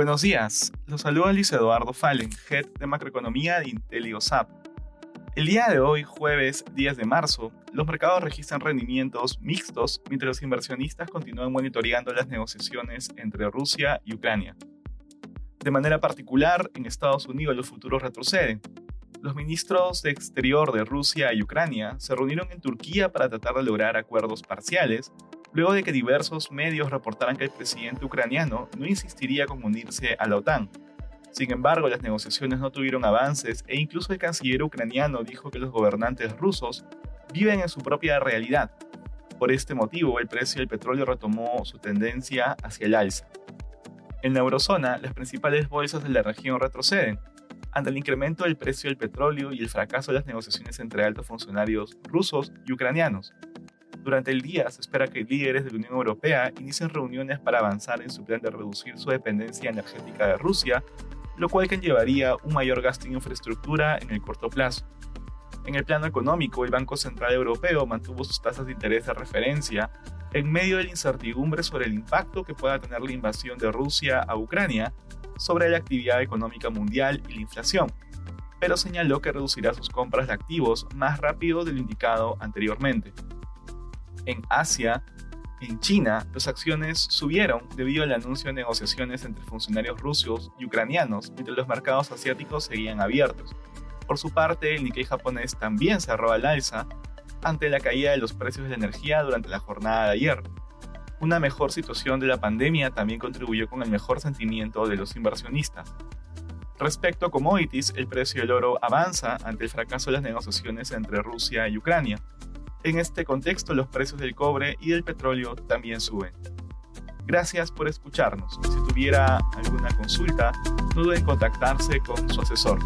Buenos días, los saluda Luis Eduardo Fallen, Head de Macroeconomía de IntelioSAP. El día de hoy, jueves 10 de marzo, los mercados registran rendimientos mixtos mientras los inversionistas continúan monitoreando las negociaciones entre Rusia y Ucrania. De manera particular, en Estados Unidos los futuros retroceden. Los ministros de Exterior de Rusia y Ucrania se reunieron en Turquía para tratar de lograr acuerdos parciales luego de que diversos medios reportaran que el presidente ucraniano no insistiría con unirse a la OTAN. Sin embargo, las negociaciones no tuvieron avances e incluso el canciller ucraniano dijo que los gobernantes rusos viven en su propia realidad. Por este motivo, el precio del petróleo retomó su tendencia hacia el alza. En la eurozona, las principales bolsas de la región retroceden, ante el incremento del precio del petróleo y el fracaso de las negociaciones entre altos funcionarios rusos y ucranianos. Durante el día se espera que líderes de la Unión Europea inicien reuniones para avanzar en su plan de reducir su dependencia energética de Rusia, lo cual conllevaría un mayor gasto en infraestructura en el corto plazo. En el plano económico, el Banco Central Europeo mantuvo sus tasas de interés de referencia en medio de la incertidumbre sobre el impacto que pueda tener la invasión de Rusia a Ucrania sobre la actividad económica mundial y la inflación, pero señaló que reducirá sus compras de activos más rápido de lo indicado anteriormente. En Asia, en China, las acciones subieron debido al anuncio de negociaciones entre funcionarios rusos y ucranianos, mientras los mercados asiáticos seguían abiertos. Por su parte, el Nikkei japonés también cerró al alza ante la caída de los precios de la energía durante la jornada de ayer. Una mejor situación de la pandemia también contribuyó con el mejor sentimiento de los inversionistas. Respecto a commodities, el precio del oro avanza ante el fracaso de las negociaciones entre Rusia y Ucrania. En este contexto, los precios del cobre y del petróleo también suben. Gracias por escucharnos. Si tuviera alguna consulta, no duden en contactarse con su asesor.